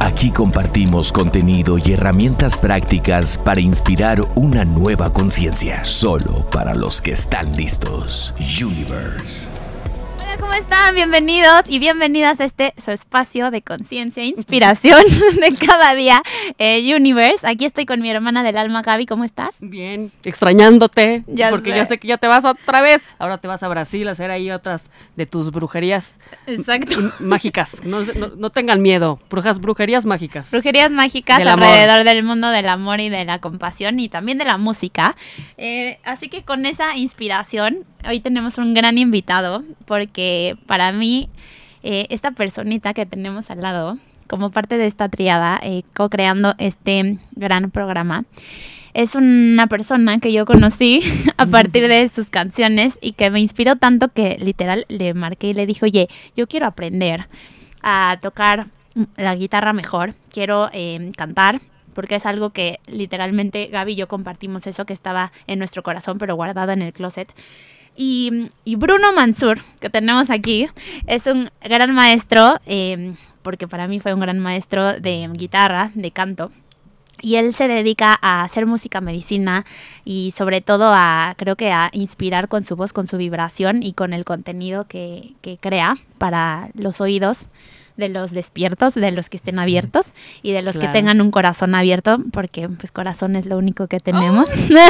Aquí compartimos contenido y herramientas prácticas para inspirar una nueva conciencia, solo para los que están listos. Universe. ¿Cómo están? Bienvenidos y bienvenidas a este su espacio de conciencia e inspiración de cada día, eh, Universe. Aquí estoy con mi hermana del alma, Gaby, ¿cómo estás? Bien, extrañándote, Ya porque sé. yo sé que ya te vas otra vez. Ahora te vas a Brasil a hacer ahí otras de tus brujerías Exacto. mágicas. No, se- no- no tengan miedo, brujas, brujerías mágicas. Brujerías mágicas Del amor. alrededor del mundo del amor y de la compasión y también de la música. Eh, así que con esa inspiración, hoy tenemos un gran invitado porque para mí, eh, esta personita que tenemos al lado, como parte de esta triada, eh, co-creando este gran programa, es una persona que yo conocí a partir de sus canciones y que me inspiró tanto que literal le marqué y le dije, oye, yo quiero aprender a tocar la guitarra mejor, quiero eh, cantar, porque es algo que literalmente Gaby y yo compartimos eso que estaba en nuestro corazón, pero guardado en el closet. Y, Bruno Mansur, que tenemos aquí, es un gran maestro, eh, porque para mí fue un gran maestro de guitarra, de canto. Y él se dedica a hacer música medicina y sobre todo a, creo que a inspirar con su voz, con su vibración y con el contenido que crea para los oídos de los despiertos, de los que estén abiertos y de los Claro. que tengan un corazón abierto, porque pues corazón es lo único que tenemos.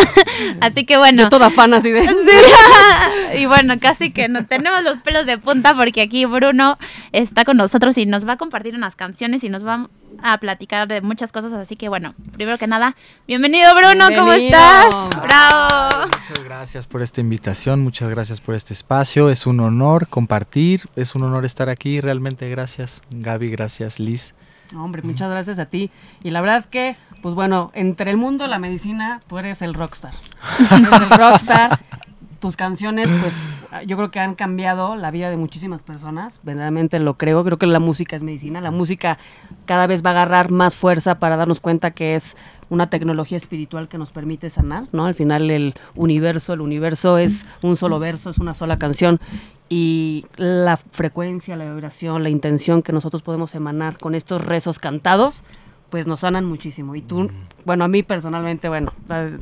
Así que bueno. Yo toda fan así de... y bueno, casi que nos tenemos los pelos de punta porque aquí Bruno está con nosotros y nos va a compartir unas canciones y nos va a platicar de muchas cosas. Así que bueno, primero que nada, bienvenido Bruno, ¿cómo estás? Bravo. Muchas gracias por esta invitación, muchas gracias por este espacio. Es un honor compartir, es un honor estar aquí. Realmente gracias Gaby, gracias Liz. No, hombre, muchas gracias a ti. Y la verdad que, pues bueno, entre el mundo de la medicina, tú eres el rockstar. Eres el rockstar. Tus canciones, pues yo creo que han cambiado la vida de muchísimas personas. Verdaderamente lo creo. Creo que la música es medicina. La música cada vez va a agarrar más fuerza para darnos cuenta que es una tecnología espiritual que nos permite sanar, ¿no? Al final el universo, el universo es un solo verso, es una sola canción y la frecuencia, la vibración, la intención que nosotros podemos emanar con estos rezos cantados, pues nos sanan muchísimo. Y tú, bueno, a mí personalmente, bueno,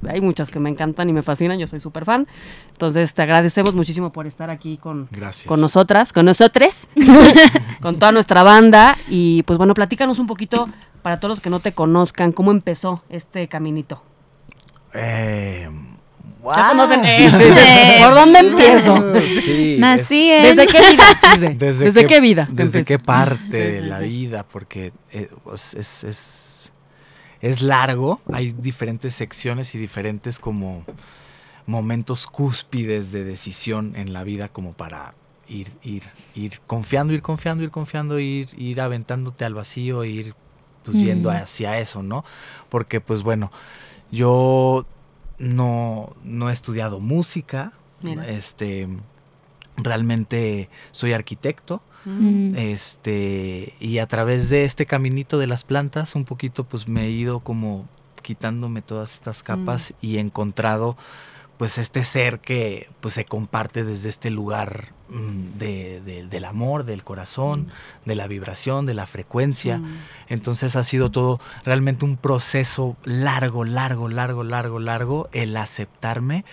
hay muchas que me encantan y me fascinan, yo soy súper fan. Entonces te agradecemos muchísimo por estar aquí con, Gracias. con nosotras, con nosotres, con toda nuestra banda. Y pues bueno, platícanos un poquito para todos los que no te conozcan, cómo empezó este caminito. Eh, Ya conocen esto, dicen, ¿por dónde empiezo? Sí, Nací es- en- ¿Desde qué vida? ¿Desde, ¿Desde, qué, vida? ¿Desde qué parte Sí, de sí, la sí. vida? Porque eh, pues, es, es, es largo, hay diferentes secciones y diferentes como momentos cúspides de decisión en la vida como para ir, ir, ir confiando, ir confiando, ir confiando, ir, ir aventándote al vacío, ir pues yendo hacia eso, ¿no? Porque pues bueno, yo no, no he estudiado música, Mira. este realmente soy arquitecto Mm. este y a través de este caminito de las plantas un poquito pues me he ido como quitándome todas estas capas y he encontrado pues este ser que pues se comparte desde este lugar mm, de- de- del amor, del corazón, de la vibración, de la frecuencia. Mm. Entonces ha sido todo realmente un proceso largo, largo, largo, largo, largo el aceptarme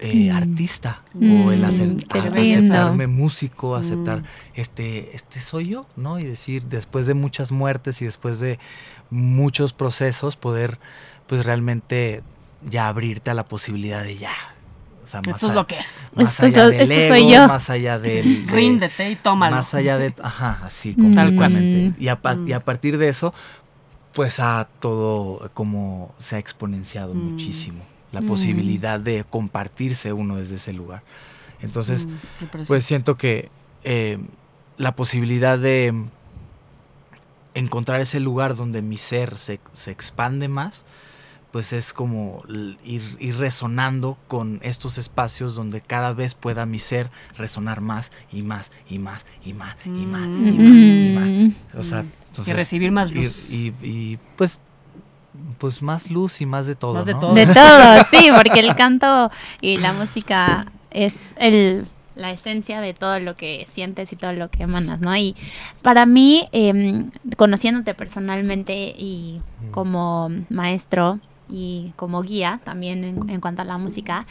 eh, Mm. artista Mm, o el ace- aceptarme músico, aceptar Mm. este, este soy yo, ¿no? Y decir, después de muchas muertes y después de muchos procesos, poder pues realmente ya abrirte a la posibilidad de ya, sea, Esto más es a- lo que es. Más Esto es allá del esto soy ego, yo. más allá del... de- Ríndete y tómalo. Más allá de... Ajá, así, Mm. completamente. Y, a, Mm. y a partir de eso, pues a todo como se ha exponenciado Mm. muchísimo. La Mm. posibilidad de compartirse uno desde ese lugar. Entonces, Mm, pues siento que eh, la posibilidad de encontrar ese lugar donde mi ser se, se expande más, pues es como ir, ir resonando con estos espacios donde cada vez pueda mi ser resonar más y más y más y más y más y más y más. Mm. O sea, Mm. entonces, y recibir más luz. Y, y, pues, pues más luz y más de todo. Más de ¿no? todo. De todo, sí, porque el canto y la música es el, la esencia de todo lo que sientes y todo lo que emanas, ¿no? Y para mí, em, conociéndote personalmente y como maestro y como guía también en, cuanto a la música,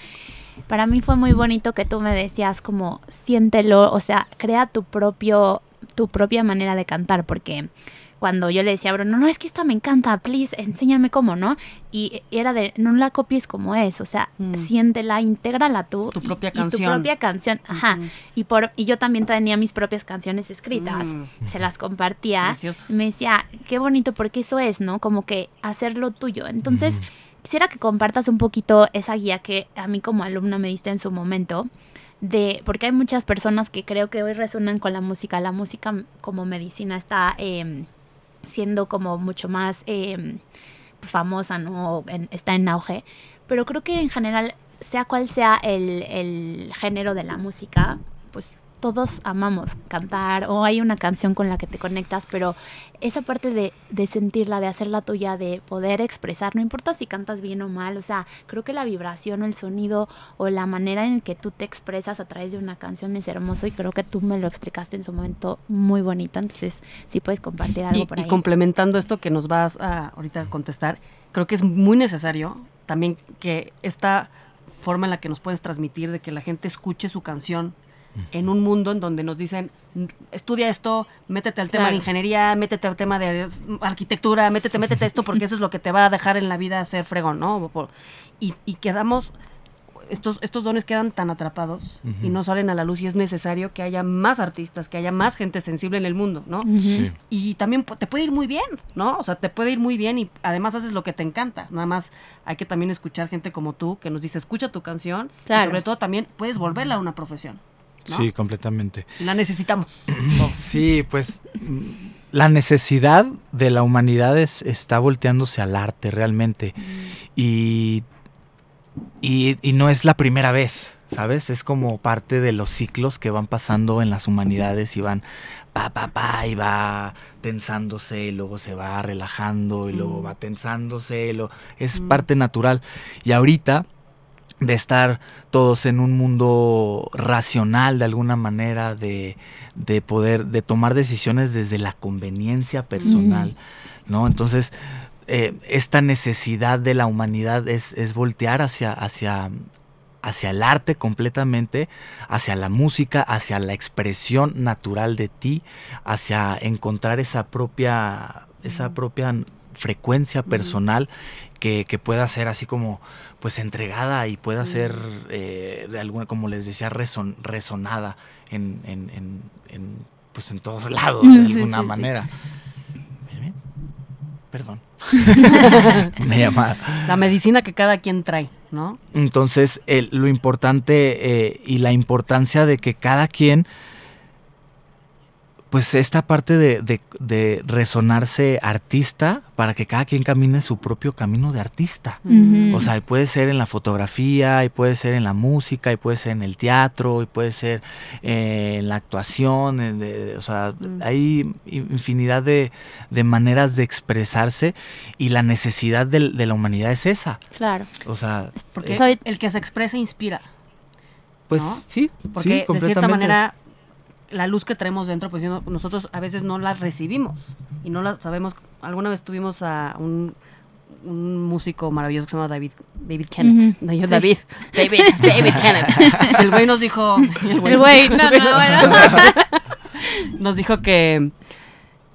para mí fue muy bonito que tú me decías como siéntelo, o sea, crea tu propio tu propia manera de cantar, porque cuando yo le decía a Bruno, no, es que esta me encanta, please, enséñame cómo, ¿no? Y era de, no la copies como es, o sea, Mm. siéntela, intégrala tú. Tu y- propia y tu canción. propia canción, ajá. Y, por, y yo también tenía mis propias canciones escritas, Mm. se las compartía. Precioso. Me decía, qué bonito, porque eso es, ¿no? Como que hacerlo tuyo. Entonces, quisiera que compartas un poquito esa guía que a mí como alumna me diste en su momento. De, porque hay muchas personas que creo que hoy resuenan con la música. La música como medicina está em, siendo como mucho más em, pues, famosa, ¿no? En- está en auge. Pero creo que en general, sea cual sea el, el género de la música, pues todos amamos cantar o hay una canción con la que te conectas, pero esa parte de, de sentirla, de hacerla tuya, de poder expresar, no importa si cantas bien o mal, o sea, creo que la vibración o el sonido o la manera en que tú te expresas a través de una canción es hermoso y creo que tú me lo explicaste en su momento muy bonito, entonces si puedes compartir algo Y, por y ahí. complementando esto que nos vas a ahorita contestar, creo que es muy necesario también que esta forma en la que nos puedes transmitir de que la gente escuche su canción en un mundo en donde nos dicen "N- estudia esto, métete al tema de ingeniería, métete al tema de arquitectura, métete, métete a esto porque eso es lo que te va a dejar en la vida ser fregón, ¿no? Y, y quedamos estos, estos dones quedan tan atrapados y no salen a la luz y es necesario que haya más artistas, que haya más gente sensible en el mundo, ¿no? Sí. Y también te puede ir muy bien, ¿no? O sea, te puede ir muy bien y además haces lo que te encanta. Nada más hay que también escuchar gente como tú que nos dice, escucha tu canción Claro. y sobre todo también puedes volverla a una profesión. ¿No? Sí, completamente. La necesitamos. Sí, pues mm, la necesidad de la humanidad es, está volteándose al arte realmente. Y, y, y no es la primera vez, ¿sabes? Es como parte de los ciclos que van pasando en las humanidades y van pa, pa, pa, y va tensándose, y luego se va relajando, y luego Mm. va tensándose, y lo, es Mm. parte natural. Y ahorita de estar todos en un mundo racional de alguna manera, de, de poder, de tomar decisiones desde la conveniencia personal, ¿no? Entonces, eh, esta necesidad de la humanidad es, es voltear hacia, hacia, hacia el arte completamente, hacia la música, hacia la expresión natural de ti, hacia encontrar esa propia, esa propia frecuencia personal que, que pueda ser así como pues entregada y pueda ser eh, de alguna como les decía reson- resonada en, en, en- en, pues en todos lados de Sí, alguna sí, manera. Perdón. Me llama. La medicina que cada quien trae, ¿no? entonces, el- lo importante eh, y la importancia de que cada quien, pues esta parte de, de- de resonarse artista para que cada quien camine su propio camino de artista. O sea, y puede ser en la fotografía, y puede ser en la música, y puede ser en el teatro, y puede ser eh, en la actuación, en de- de- o sea, Mm. hay infinidad de, de maneras de expresarse y la necesidad del- de, la humanidad es esa. Claro. O sea, Porque es- Soy- el que se expresa inspira. pues ¿no? sí, Porque sí, de cierta completamente. manera la luz que traemos dentro, pues no- nosotros a veces no la recibimos y no la sabemos. Alguna vez tuvimos a un, un músico maravilloso que se llama David, David Kenneth. No, sí. David, David, David Kenneth. El güey nos dijo, el El güey, no, no, bueno. nos dijo que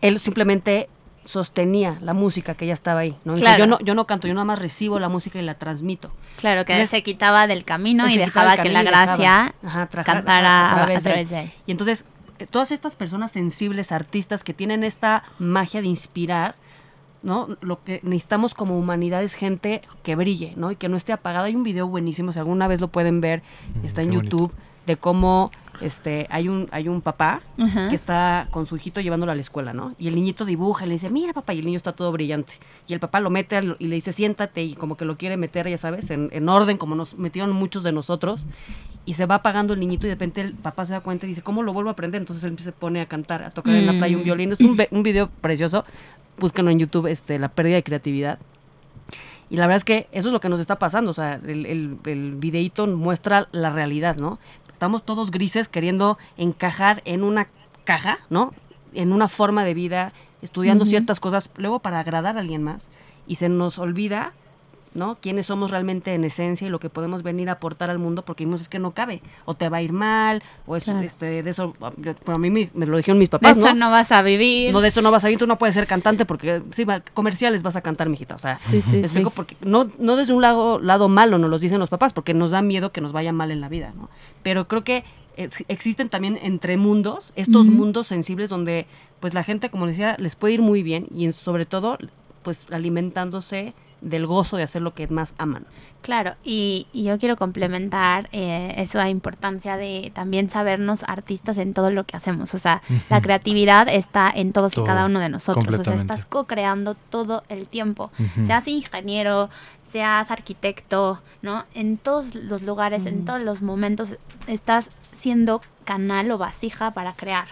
él simplemente sostenía la música que ya estaba ahí, ¿no? Claro. Yo no, yo no canto, yo nada más recibo la música y la transmito. Claro, que Entonces, se quitaba del camino y dejaba que la dejaba, gracia ajá, traja- cantara a, a través de él. Y entonces, eh, todas estas personas sensibles, artistas que tienen esta magia de inspirar, ¿no? Lo que necesitamos como humanidad es gente que brille, ¿no? Y que no esté apagada. Hay un video buenísimo, si alguna vez lo pueden ver, está en bonito. De cómo este, hay un, hay un papá que está con su hijito llevándolo a la escuela, ¿no? Y el niñito dibuja, y le dice, mira papá, y el niño está todo brillante. Y el papá lo mete al- y le dice, siéntate, y como que lo quiere meter, ya sabes, en, en orden, como nos metieron muchos de nosotros. Y se va apagando el niñito y de repente el papá se da cuenta y dice, ¿cómo lo vuelvo a aprender? Entonces él se pone a cantar, a tocar en la playa un Mm. violín. Es un, un video precioso. Búsquenlo en YouTube, este, la pérdida de creatividad. Y la verdad es que eso es lo que nos está pasando. O sea, el, el, el videíto muestra la realidad, ¿no? Estamos todos grises queriendo encajar en una caja, ¿no? En una forma de vida, estudiando ciertas cosas, luego para agradar a alguien más. Y se nos olvida, ¿no? Quiénes somos realmente en esencia y lo que podemos venir a aportar al mundo, porque vimos es que no cabe. O te va a ir mal, o es, Claro. este, de eso, pero a mí me, me lo dijeron mis De papás, eso ¿no? no vas a vivir. No, de eso no vas a ir, tú no puedes ser cantante porque, sí, va- comerciales vas a cantar, mijita. O sea, Sí, sí, me explico, sí. porque no, no desde un lado, lado malo nos los dicen los papás, porque nos da miedo que nos vaya mal en la vida, ¿no? Pero creo que ex- existen también entre mundos, estos mundos sensibles donde, pues la gente, como decía, les puede ir muy bien y en- sobre todo, pues alimentándose del gozo de hacer lo que más aman. Claro, y, y yo quiero complementar eh, eso a importancia de también sabernos artistas en todo lo que hacemos. O sea, la creatividad está en todos Todo, y cada uno de nosotros. O sea, estás co-creando todo el tiempo. Ujú. Seas ingeniero, seas arquitecto, ¿no? En todos los lugares, en todos los momentos, estás siendo canal o vasija para crear.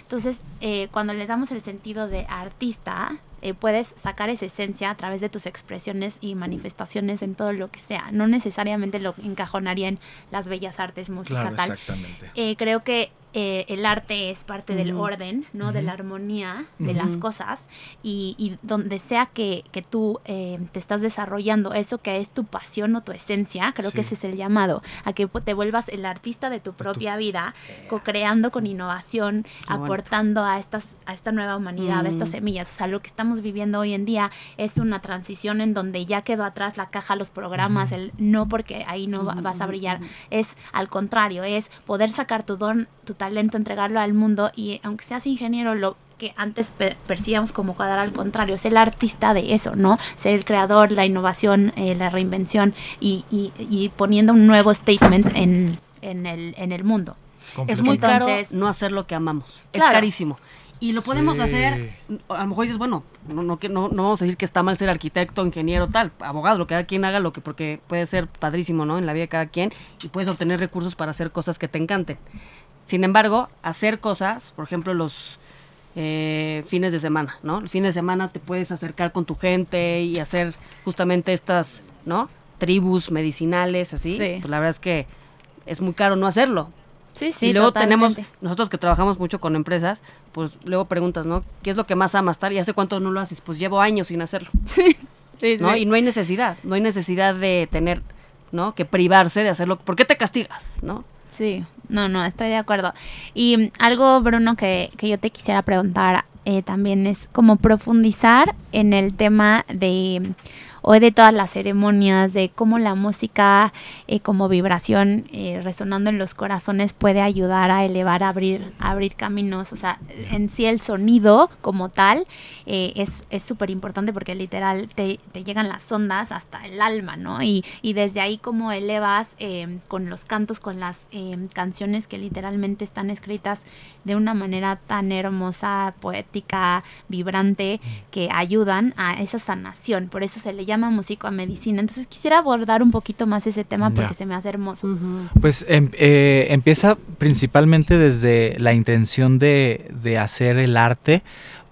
Entonces, eh, cuando le damos el sentido de artista, eh, puedes sacar esa esencia a través de tus expresiones y manifestaciones en todo lo que sea. No necesariamente lo encajonaría en las bellas artes, música, Claro, tal. exactamente. Eh, creo que eh, el arte es parte del orden, ¿no? De la armonía de las cosas y, y donde sea que, que tú eh, te estás desarrollando eso que es tu pasión o tu esencia, creo que ese es el llamado, a que te vuelvas el artista de tu propia vida, co-creando con innovación, Qué bonito. aportando a, estas, a esta nueva humanidad, a estas semillas. O sea, lo que estamos viviendo hoy en día es una transición en donde ya quedó atrás la caja, los programas, el no porque ahí no va- vas a brillar, es al contrario, es poder sacar tu don, tu talento, entregarlo al mundo y aunque seas ingeniero, lo que antes pe- percibíamos como cuadrar al contrario, es el artista de eso, ¿no? Ser el creador, la innovación, eh, la reinvención y, y- y poniendo un nuevo statement en, en, el, en el mundo. Es muy Entonces- caro no hacer lo que amamos. Claro. Es carísimo. Y lo podemos Sí. hacer, a lo mejor dices, bueno, no, no, no vamos a decir que está mal ser arquitecto, ingeniero, tal, abogado, lo que cada quien haga, lo que porque puede ser padrísimo, ¿no? En la vida de cada quien y puedes obtener recursos para hacer cosas que te encanten. Sin embargo, hacer cosas, por ejemplo, los eh, fines de semana, ¿no? El fin de semana te puedes acercar con tu gente y hacer justamente estas, ¿no? Tribus medicinales, así. Sí. Pues la verdad es que es muy caro no hacerlo. Sí, sí, y luego totalmente. tenemos, nosotros que trabajamos mucho con empresas, pues luego preguntas, ¿no? ¿Qué es lo que más amas tal? ¿Y hace cuánto no lo haces? Pues llevo años sin hacerlo, Sí, ¿no? sí. Y no hay necesidad, no hay necesidad de tener, ¿no? Que privarse de hacerlo. ¿Por qué te castigas, no? Sí, no, no, estoy de acuerdo. Y mm, algo, Bruno, que, que yo te quisiera preguntar eh, también es como profundizar en el tema de hoy de todas las ceremonias, de cómo la música eh, como vibración eh, resonando en los corazones puede ayudar a elevar, a abrir, a abrir caminos. O sea, en sí el sonido como tal eh, es es súper importante porque literal te, te llegan las ondas hasta el alma, ¿no? Y, y desde ahí como elevas eh, con los cantos, con las canciones que literalmente están escritas de una manera tan hermosa, poética, vibrante, que ayudan a esa sanación. Por eso se le llama músico a medicina. Entonces quisiera abordar un poquito más ese tema porque Ya. se me hace hermoso. Pues em- eh, empieza principalmente desde la intención de, de hacer el arte,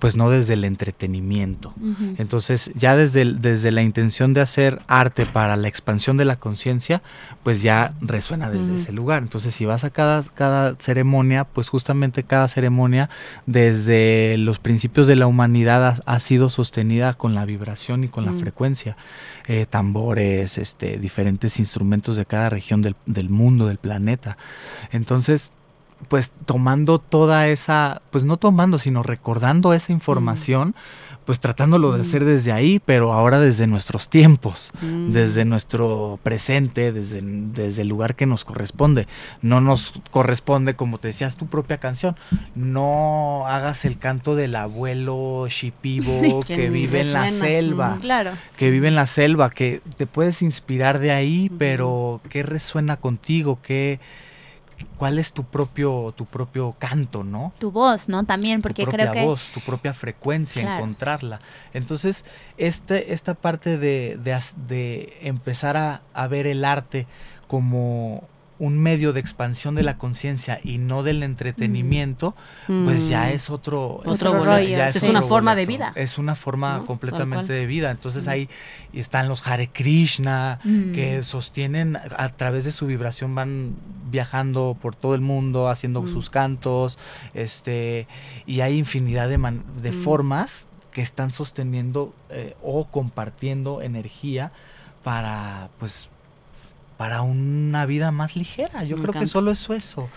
pues no desde el entretenimiento. Entonces, ya desde, el- desde la intención de hacer arte para la expansión de la conciencia, pues ya resuena desde ese lugar. Entonces, si vas a cada, cada ceremonia, pues justamente cada ceremonia, desde los principios de la humanidad, ha, ha sido sostenida con la vibración y con la frecuencia. Eh, tambores, este, diferentes instrumentos de cada región del, del mundo, del planeta. Entonces, pues tomando toda esa, pues no tomando, sino recordando esa información, pues tratándolo de hacer desde ahí, pero ahora desde nuestros tiempos, Mm. desde nuestro presente, desde, desde el lugar que nos corresponde. No nos corresponde, como te decías, tu propia canción. No hagas el canto del abuelo shipibo Sí, que, que vive en la selva. Claro. que vive en la selva, que te puedes inspirar de ahí, pero ¿qué resuena contigo? ¿Qué, ¿Cuál es tu propio, tu propio canto, no? Tu voz, ¿no? También, porque tu propia creo que... voz, tu propia frecuencia, Claro. encontrarla. Entonces, este, esta parte de, de de empezar a, a ver el arte como un medio de expansión de la conciencia y no del entretenimiento, pues ya Mm. es otro, Otro rollo, ya es una otro forma de vida. Es una forma completamente de vida. Entonces Mm. ahí están los Hare Krishna, Mm. que sostienen a través de su vibración, van viajando por todo el mundo, haciendo Mm. sus cantos, este, y hay infinidad de, man- de Mm. formas que están sosteniendo eh, o compartiendo energía para, pues, para una vida más ligera. Yo Me creo que solo es eso.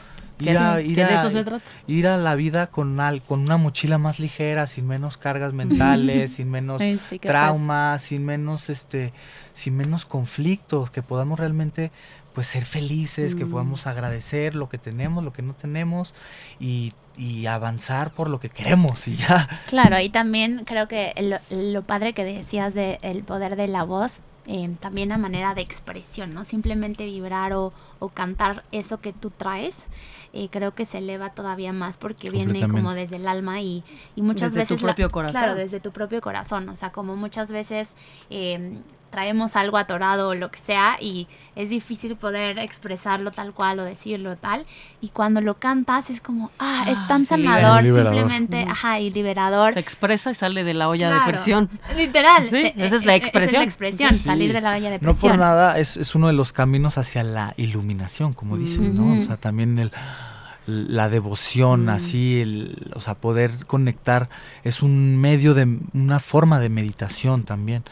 Ir a- ir de a- eso se trata. ir a la vida con, al- con una mochila más ligera, sin menos cargas mentales, sin menos Ay, sí, qué traumas, sin menos este, sin menos conflictos, que podamos realmente pues ser felices, que Mm. podamos agradecer lo que tenemos, lo que no tenemos y, y avanzar por lo que queremos y ya. Claro, y también creo que lo, lo padre que decías de el poder de la voz, eh, también a manera de expresión, ¿no? Simplemente vibrar o, o cantar eso que tú traes, eh, creo que se eleva todavía más porque viene como desde el alma y, y muchas Desde tu veces... la- propio corazón. Claro, desde tu propio corazón, o sea, como muchas veces... eh, traemos algo atorado o lo que sea y es difícil poder expresarlo tal cual o decirlo tal y cuando lo cantas es como ah es Ah, tan sanador simplemente ajá y liberador Se expresa y sale de la olla Claro. de presión. Literal. Sí, se- esa es la eh, expresión. la expresión, Sí. salir de la olla de No presión. por nada es, es uno de los caminos hacia la iluminación, como dicen, ¿no? O sea, también el, la devoción, Mm. así, el, o sea, poder conectar es un medio de, una forma de meditación también.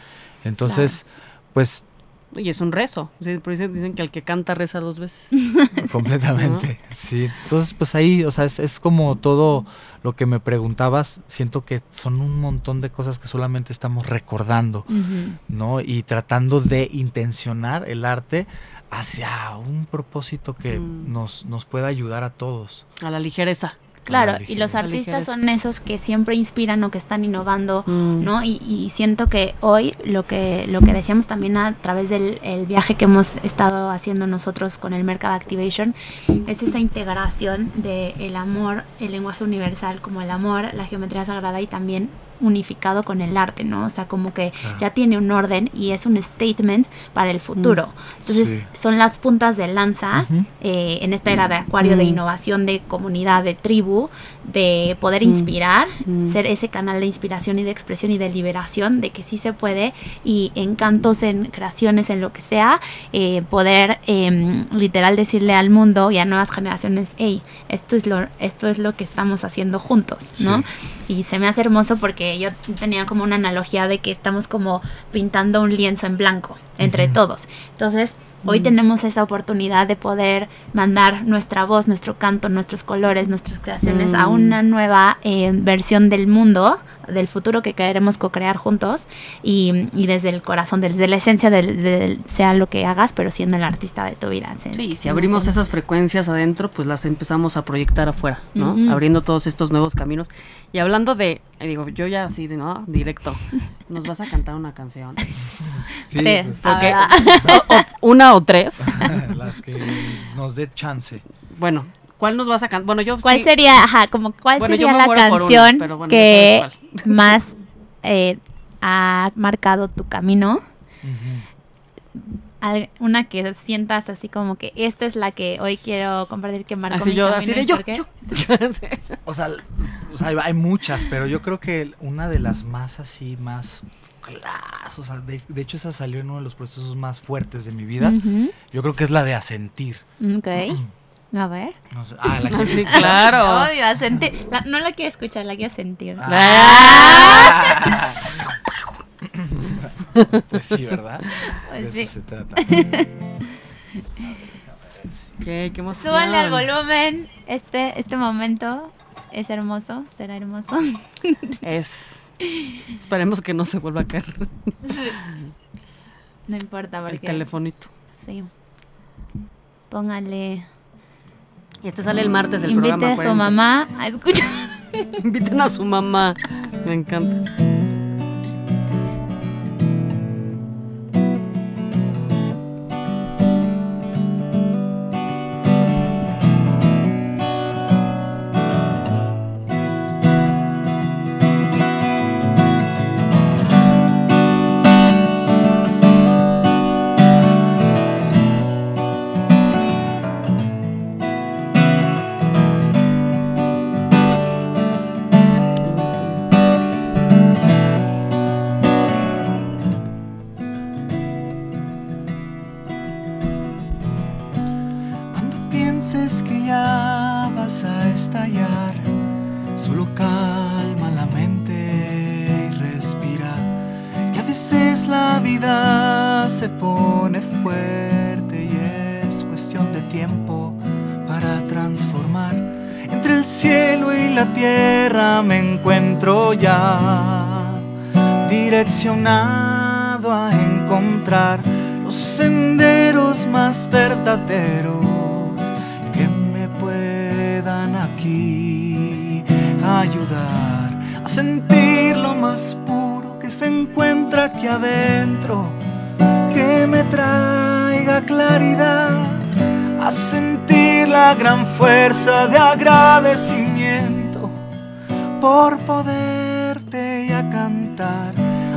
Entonces, pues Y es un rezo. Por eso dicen que el que canta reza dos veces. completamente, sí. Entonces, pues ahí, o sea, es, es como todo lo que me preguntabas, siento que son un montón de cosas que solamente estamos recordando. ¿no? Y tratando de intencionar el arte hacia un propósito que Mm. nos, nos pueda ayudar a todos. A la ligereza. Claro, la y los artistas son esos que siempre inspiran o que están innovando, Mm. ¿no? Y, y siento que hoy lo que lo que decíamos también a través del el viaje que hemos estado haciendo nosotros con el Mercado Activation es esa integración de el amor, el lenguaje universal como el amor, la geometría sagrada y también unificado con el arte, ¿no? O sea, como que ya tiene un orden y es un statement para el futuro. Entonces, Sí. son las puntas de lanza Ujú. eh, en esta era de acuario de Mm. innovación, de comunidad, de tribu, de poder Mm. inspirar, Mm. ser ese canal de inspiración y de expresión y de liberación, de que sí se puede, y en cantos, en creaciones, en lo que sea, eh, poder em, literal decirle al mundo y a nuevas generaciones, hey, esto es lo, esto es lo que estamos haciendo juntos, ¿no? Y se me hace hermoso porque yo tenía como una analogía de que estamos como pintando un lienzo en blanco entre todos. Entonces, hoy Mm. tenemos esa oportunidad de poder mandar nuestra voz, nuestro canto, nuestros colores, nuestras creaciones a Mm. una nueva eh, versión del mundo, del futuro que queremos co-crear juntos y, y desde el corazón, desde la esencia del, del- sea lo que hagas, pero siendo el artista de tu vida. Sí, se si abrimos esas frecuencias adentro, pues las empezamos a proyectar afuera, ¿no? Ujú. Abriendo todos estos nuevos caminos. Y hablando de, eh, digo, yo ya así, de, ¿no? Directo, nos vas a cantar una canción. Sí, pues, Porque, Ah, o- o- una o tres. las que nos dé chance. Bueno, ¿cuál nos vas a cantar? Bueno, yo ¿Cuál sí- sería, ajá, como cuál Bueno, sería la una, canción pero bueno, que más eh, ha marcado tu camino? Al- Una que sientas así como que esta es la que hoy quiero compartir que marcó Así mi yo, camino así de yo, yo. O sea, o sea, hay- hay muchas, pero yo creo que una de las más así, más o sea, de, de hecho esa salió en uno de los procesos más fuertes de mi vida. Yo creo que es la de asentir. Ok. A ver. No sé, ah, la que Sí, claro. Obvio, a sentir. La- no la quiero escuchar, la quiero sentir. Ah. pues sí, ¿verdad? Pues de sí. eso se trata. A ver si- qué, qué emoción. Súbanle al volumen. Este, este momento es hermoso, será hermoso. Es. Esperemos que no se vuelva a caer No importa, el porque. telefonito. Sí. Póngale. Y este sale el martes del Invite programa. a su mamá a escuchar. Inviten a su mamá. Me encanta. Tierra me encuentro ya, direccionado a encontrar los senderos más verdaderos que me puedan aquí ayudar a sentir lo más puro que se encuentra aquí adentro, que me traiga claridad, a sentir la gran fuerza de agradecimiento por poderte y a cantar,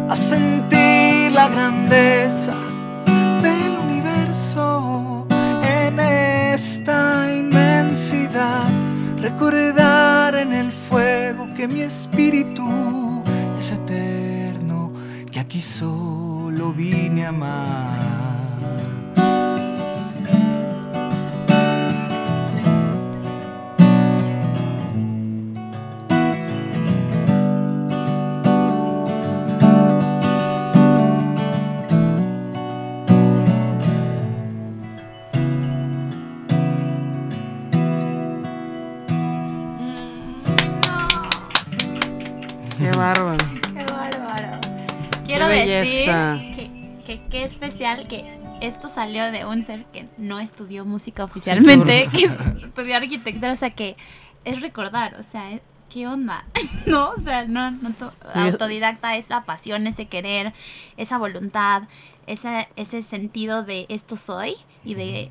a sentir la grandeza del universo en esta inmensidad. Recordar en el fuego que mi espíritu es eterno, que aquí solo vine a amar. Bárbaro. Qué bárbaro. Quiero Qué decir que, que qué especial que esto salió de un ser que no estudió música oficialmente, que estudió arquitectura, o sea que es recordar, o sea, es- ¿qué onda? no, o sea, no, no autodidacta, esa pasión, ese querer, esa voluntad, ese, ese sentido de esto soy y de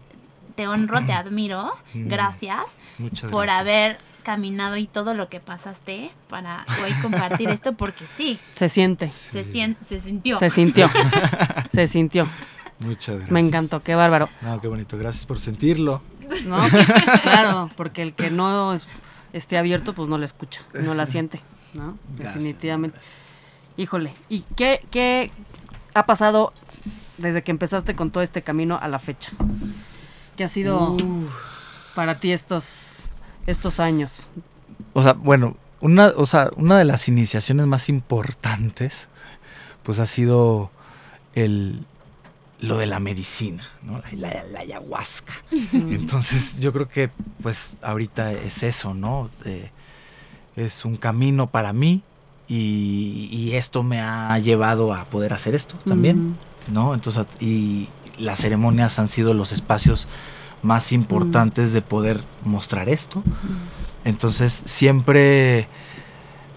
te honro, te admiro, gracias Muchas por gracias. haber caminado y todo lo que pasaste para hoy compartir esto porque sí, Se siente. se, sien- se sintió. Se sintió. Se sintió. Muchas gracias. Me encantó, qué bárbaro. No, qué bonito. Gracias por sentirlo. ¿No? claro, porque el que no es- esté abierto, pues no la escucha, no la siente, ¿no? Gracias, Definitivamente. Híjole, ¿y qué, qué ha pasado desde que empezaste con todo este camino a la fecha? ¿Qué ha sido para ti estos, estos años? O sea, bueno, una, o sea, una de las iniciaciones más importantes, pues ha sido el lo de la medicina, ¿no? La, la- la ayahuasca. Entonces, yo creo que, pues, ahorita es eso, ¿no? Eh, es un camino para mí y, y esto me ha llevado a poder hacer esto también, ¿no? Entonces, y las ceremonias han sido los espacios más importantes de poder mostrar esto. Entonces, siempre,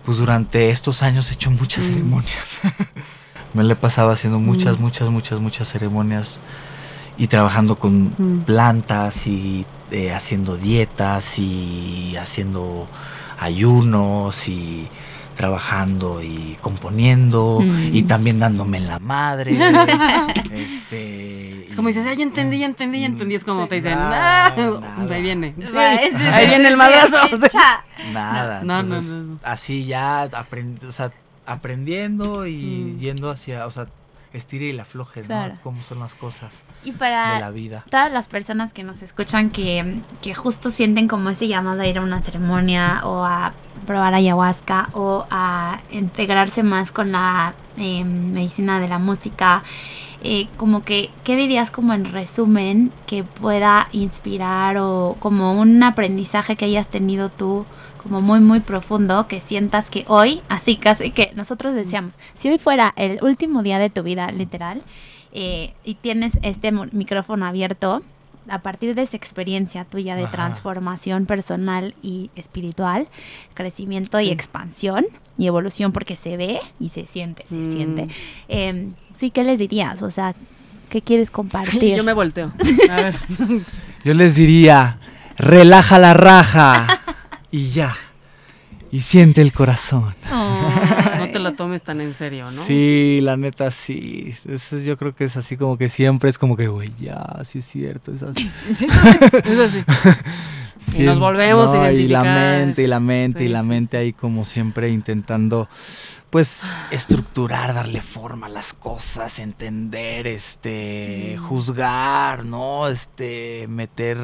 pues durante estos años he hecho muchas ceremonias. Me le pasaba haciendo muchas, Mm. muchas, muchas, muchas ceremonias y trabajando con Mm. plantas y eh, haciendo dietas y haciendo ayunos y trabajando y componiendo Mm. y también dándome en la madre. este, Es como dices, "Ay, ya entendí, ya entendí, ya entendí. Es como te dicen, Nada, "Ah", nada. ahí viene. Va, ese es ahí viene el madrazo. sí. Nada. No, entonces, no, no. así ya aprend- o sea, aprendiendo y Mm. yendo hacia, o sea, estire y la afloje, Claro. ¿no? Cómo son las cosas Y para de la vida. todas las personas que nos escuchan que, que justo sienten como ese llamado a ir a una ceremonia o a probar ayahuasca o a integrarse más con la eh, medicina de la música, eh, como que, ¿qué dirías como en resumen que pueda inspirar o como un aprendizaje que hayas tenido tú? Como muy muy profundo que sientas que hoy, así casi que nosotros decíamos, si hoy fuera el último día de tu vida, literal, eh, y tienes este micrófono abierto, a partir de esa experiencia tuya de Ajá. transformación personal y espiritual, crecimiento y expansión y evolución porque se ve y se siente, se Mm. siente. Eh, sí, ¿qué les dirías? O sea, ¿qué quieres compartir? Yo me volteo. A ver. Yo les diría, relaja la raja y ya. Y siente el corazón. No te lo tomes tan en serio, ¿no? Sí, la neta sí. Eso yo creo que es así como que siempre es como que, güey, ya, sí es cierto, es así. Sí, es así. Y nos volvemos a no, Y identificar. la mente, y la mente, Sí, y la sí, mente ahí como siempre intentando, pues, estructurar, darle forma a las cosas, entender, este, Mm. juzgar, ¿no? Este, meter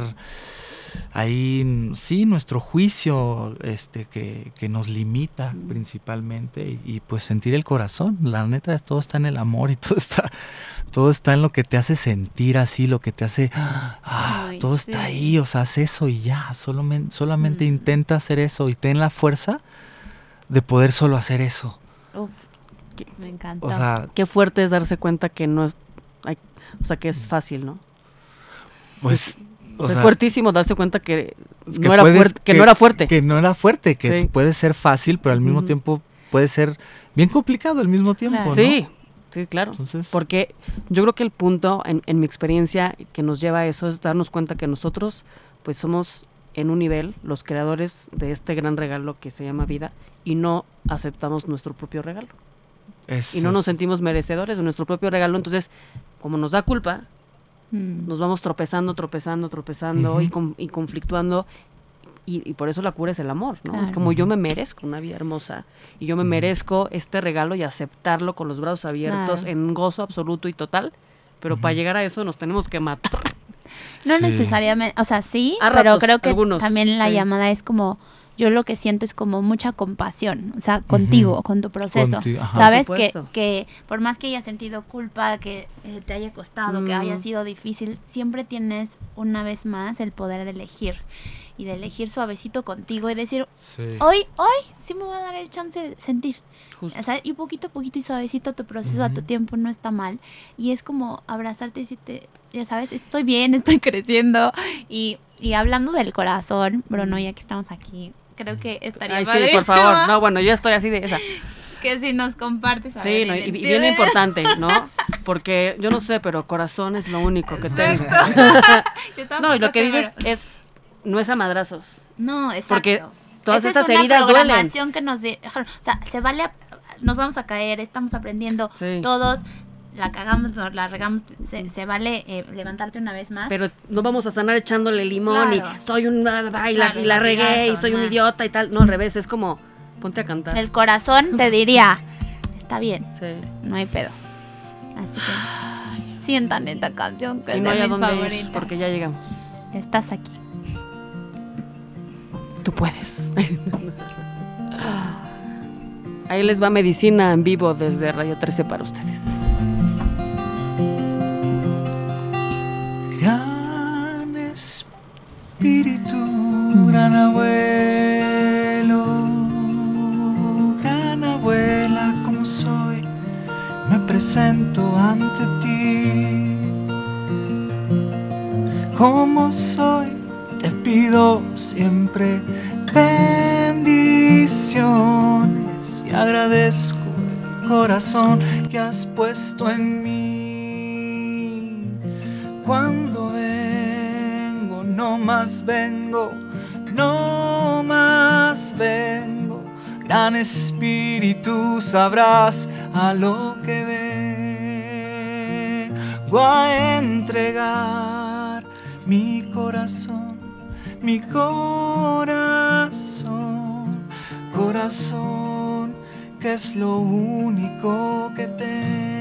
ahí, sí, nuestro juicio, este, que, que nos limita principalmente, y, y, pues sentir el corazón. La neta, todo está en el amor y todo está, todo está en lo que te hace sentir así, lo que te hace, ah, Ay, todo sí. está ahí, o sea, haz eso y ya, solamente, solamente Mm. intenta hacer eso y ten la fuerza de poder solo hacer eso. Uf, me encantó. O sea, Qué fuerte es darse cuenta que no es. hay- o sea, que es fácil, ¿no? pues... O sea, es fuertísimo darse cuenta que, no, era puedes- fuerte, que, no era fuerte. Que no era fuerte, que Sí. puede ser fácil, pero al mismo tiempo puede ser bien complicado al mismo tiempo, Claro. ¿no? Sí, sí, claro. Entonces, Porque yo creo que el punto, en, en mi experiencia, que nos lleva a eso es darnos cuenta que nosotros, pues somos en un nivel los creadores de este gran regalo que se llama vida y no aceptamos nuestro propio regalo. Y no nos sentimos merecedores de nuestro propio regalo. Entonces, como nos da culpa, Mm. nos vamos tropezando, tropezando, tropezando y, con- y conflictuando. Y, y por eso la cura es el amor, ¿no? Es como yo me merezco una vida hermosa y yo me merezco este regalo y aceptarlo con los brazos abiertos Claro. en gozo absoluto y total. Pero para llegar a eso nos tenemos que matar. No Sí. necesariamente, o sea, sí, A pero ratos, creo que algunos, también la sí. llamada es como, yo lo que siento es como mucha compasión, o sea, contigo, con tu proceso. Conti- ajá. Sabes Por que, que por más que hayas sentido culpa, que eh, te haya costado, que haya Mm. sido difícil, siempre tienes una vez más el poder de elegir y de elegir suavecito contigo y decir, Sí. hoy, hoy sí me voy a dar el chance de sentir. Justo. O sea, y poquito a poquito y suavecito tu proceso a tu tiempo no está mal. Y es como abrazarte y decirte, ya sabes, estoy bien, estoy creciendo. Y, y hablando del corazón, Bruno, ya que estamos aquí, creo que estaría Ay, sí, por favor. No, bueno, yo estoy así de esa. que si nos compartes. a Sí, no, y, y bien importante, ¿no? Porque yo no sé, pero corazón es lo único que tengo. Yo No, y lo que dices es, no es a madrazos. No, exacto. Porque todas Esa estas es una heridas duelen. que nos. O sea, se vale, a- nos vamos a caer, estamos aprendiendo Sí. todos, la cagamos, nos la regamos, se, se vale eh, levantarte una vez más. Pero no vamos a sanar echándole limón Claro. y soy una y la, Claro, y la regué y soy un idiota y tal. No, al revés, es como ponte a cantar. el corazón te diría, está bien, Sí. no hay pedo. Así que sientan esta canción que Y es no de hay a dónde ir porque ya llegamos. Estás aquí. Tú puedes. Ahí les va medicina en vivo desde Radio 13 para ustedes. Gran espíritu, gran abuelo, gran abuela como soy, me presento ante ti. Como soy, te pido siempre bendiciones y agradezco el corazón que has puesto en mí. Cuando vengo, no más vengo, no más vengo. Gran Espíritu, sabrás a lo que vengo a entregar mi corazón, mi corazón, corazón, que es lo único que tengo.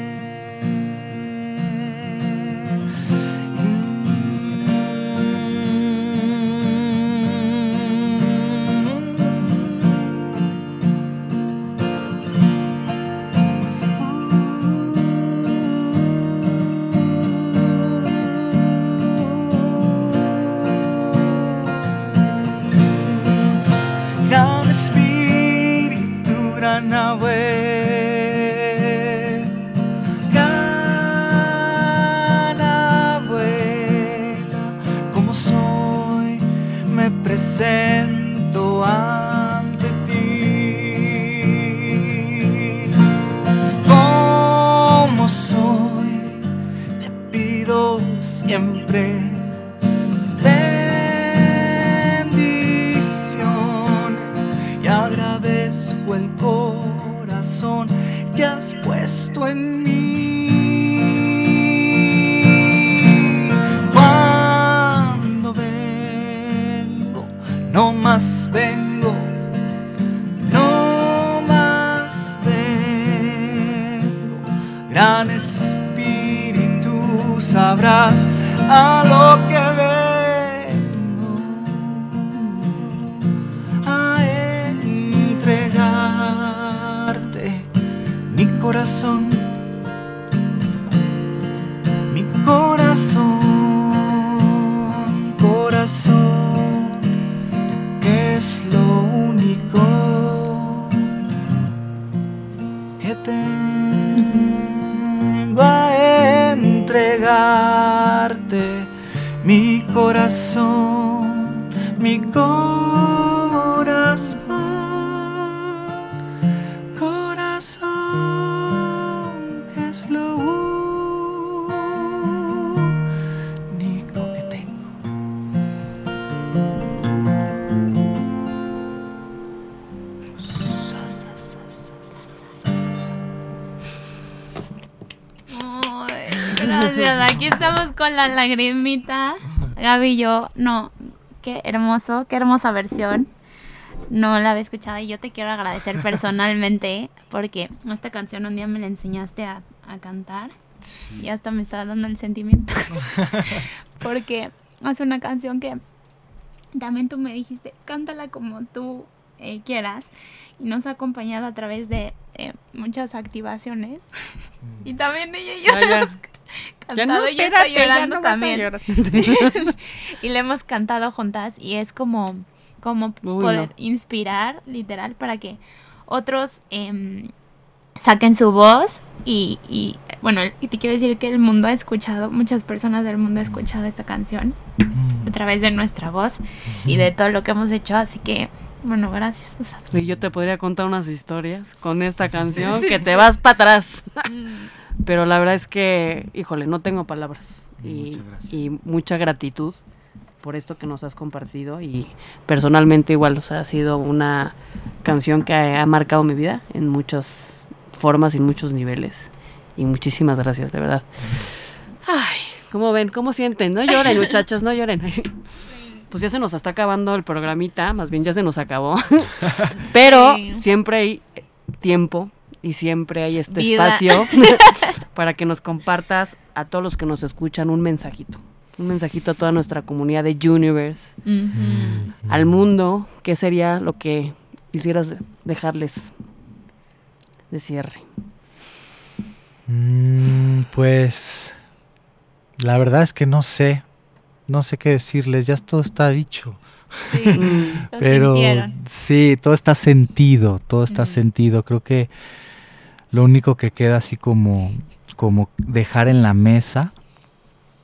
Corazón, con la lagrimita. Gaby y yo, no, qué hermoso, qué hermosa versión. No la había escuchado y yo te quiero agradecer personalmente porque esta canción un día me la enseñaste a, a cantar y hasta me está dando el sentimiento. porque es una canción que también tú me dijiste, cántala como tú eh, quieras y nos ha acompañado a través de eh, muchas activaciones. y también ella y yo cantado, no, ella espérate, está ya llorando no también. y le hemos cantado juntas y es como, como Uy, poder no. inspirar, literal, para que otros em, saquen su voz y, y, bueno, y te quiero decir que el mundo ha escuchado, muchas personas del mundo ha escuchado esta canción a través de nuestra voz y de todo lo que hemos hecho, así que, bueno, gracias. Y yo te podría contar unas historias con esta canción que te vas para atrás. Pero la verdad es que, híjole, no tengo palabras. Y, y mucha gratitud por esto que nos has compartido. Y personalmente igual, o sea, ha sido una canción que ha, ha marcado mi vida en muchas formas y en muchos niveles. Y muchísimas gracias, de verdad. Ay, ¿cómo ven? ¿Cómo sienten? No lloren, muchachos, no lloren. Pues ya se nos está acabando el programita, más bien ya se nos acabó. Pero Sí. siempre hay tiempo y siempre hay este espacio para que nos compartas a todos los que nos escuchan un mensajito. Un mensajito a toda nuestra comunidad de Universe, al mundo. ¿Qué sería lo que quisieras dejarles de cierre? Mm, pues la verdad es que no sé, no sé qué decirles, ya todo está dicho. Pero sí, todo está sentido, todo está Ujú. sentido. Creo que lo único que queda así como, como dejar en la mesa,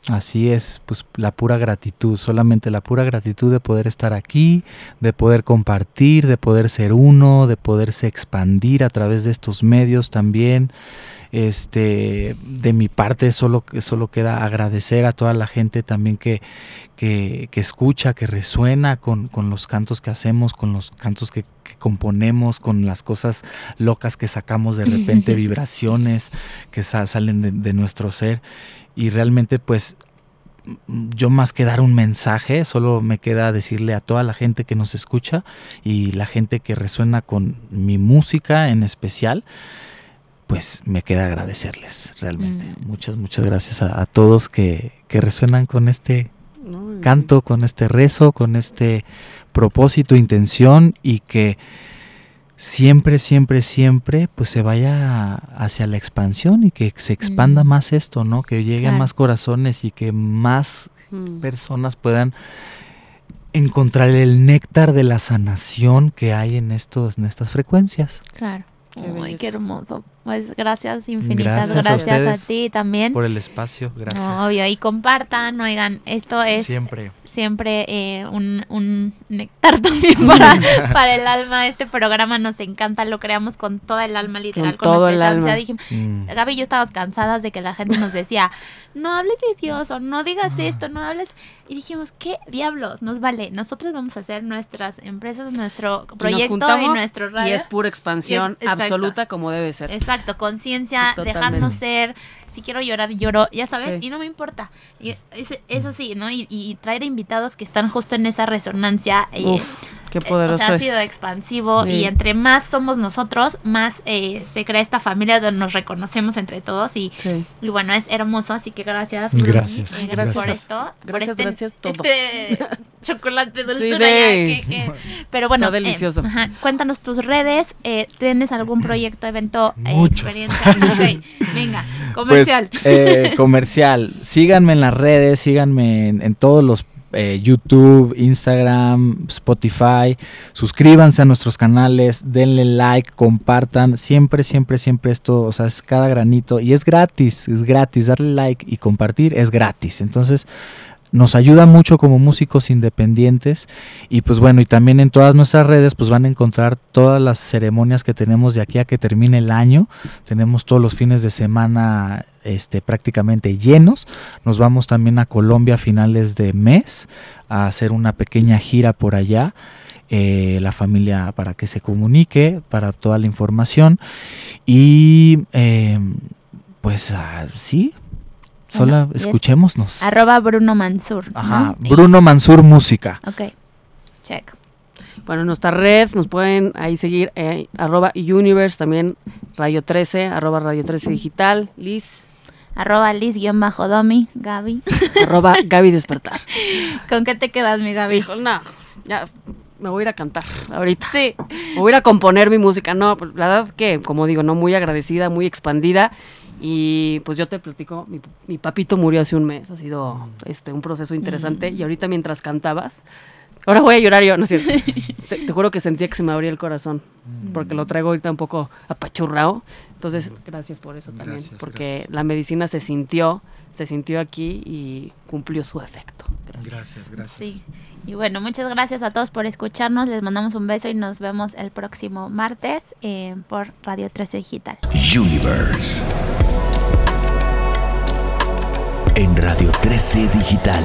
así es, pues la pura gratitud, solamente la pura gratitud de poder estar aquí, de poder compartir, de poder ser uno, de poderse expandir a través de estos medios también. Este, de mi parte solo, solo queda agradecer a toda la gente también que, que, que escucha, que resuena con, con los cantos que hacemos, con los cantos que, que componemos, con las cosas locas que sacamos de repente, vibraciones que sa- salen de, de nuestro ser. Y realmente pues yo más que dar un mensaje, solo me queda decirle a toda la gente que nos escucha y la gente que resuena con mi música en especial, pues me queda agradecerles realmente. Muchas, muchas gracias a, a todos que, que resuenan con este No, canto, con este rezo, con este propósito, intención y que siempre, siempre, siempre pues se vaya hacia la expansión y que se expanda Mm. más esto, ¿no? Que llegue a Claro. más corazones y que más Mm. personas puedan encontrar el néctar de la sanación que hay en estos en estas frecuencias. Claro. Qué Ay, belleza. qué hermoso. Pues gracias infinitas, Gracias a gracias, a, ustedes ti también. Por el espacio, gracias. Obvio, y compartan, oigan, esto es Siempre. siempre eh, un, un néctar también para, para el alma. Este programa nos encanta, lo creamos con toda el alma, literal, Con con, todo nuestra el alma. Dijimos, Mm. Gaby y yo estábamos cansadas de que la gente nos decía, no hables de Dios o no digas esto, no hables. Y dijimos, ¿qué diablos? Nos vale. Nosotros vamos a hacer nuestras empresas, nuestro Y nos proyecto y, nuestro Y radio. es pura expansión Y es- absoluta como debe ser. Exacto, conciencia, Totalmente. dejarnos ser. Si quiero llorar, lloro, ya sabes, Sí. y no me importa. Y es, es así, ¿no? Y, y traer invitados que están justo en esa resonancia. eh, Uf, qué eh, poderoso o sea, ha es. sido expansivo Sí. y entre más somos nosotros, más eh, se crea esta familia donde nos reconocemos entre todos y, Sí. y bueno, es hermoso, así que gracias. Gracias, eh, gracias por gracias. esto. por Gracias, este, gracias, todo. Este chocolate dulzura de- ya que- que- Pero bueno, Está eh, delicioso. ajá, cuéntanos tus redes, eh, ¿tienes algún proyecto, evento, eh, experiencia? Venga, comercial. Pues, eh, comercial. Síganme en las redes, síganme en, en todos los eh, YouTube, Instagram, Spotify. Suscríbanse a nuestros canales, denle like, compartan. Siempre, siempre, siempre esto, o sea, es cada granito y es gratis, es gratis. Darle like y compartir es gratis. Entonces, nos ayuda mucho como músicos independientes y pues bueno y también en todas nuestras redes pues van a encontrar todas las ceremonias que tenemos de aquí a que termine el año. Tenemos todos los fines de semana este prácticamente llenos. Nos vamos también a Colombia a finales de mes a hacer una pequeña gira por allá eh, la familia para que se comunique para toda la información. Y eh, pues ah, sí Sola, Bueno, es escuchémonos. Arroba Bruno Mansur. Ajá, Bruno Mansur Música. Ok, check. Bueno, en nuestra red nos pueden ahí seguir, eh, arroba Universe, también Radio 13, arroba Radio 13 Digital, Liz, Arroba Liz-Domi, Gaby. arroba Gaby Despertar. ¿Con qué te quedas, mi Gaby? Hijo, no, ya me voy a ir a cantar ahorita. Sí. Me voy a ir a componer mi música. No, pues, la verdad que, como digo, no muy agradecida, muy expandida. Y pues yo te platico, mi, mi papito murió hace un mes, ha sido este un proceso interesante. Mm. Y ahorita mientras cantabas, ahora voy a llorar yo, no es cierto. te, te juro que sentía que se me abría el corazón, porque lo traigo ahorita un poco apachurrado. Entonces, gracias por eso también, Gracias, porque gracias. la medicina se sintió, se sintió aquí y cumplió su efecto. Gracias, gracias. Sí. Y bueno, muchas gracias a todos por escucharnos. Les mandamos un beso y nos vemos el próximo martes eh, por Radio 13 Digital. Universe. En Radio 13 Digital.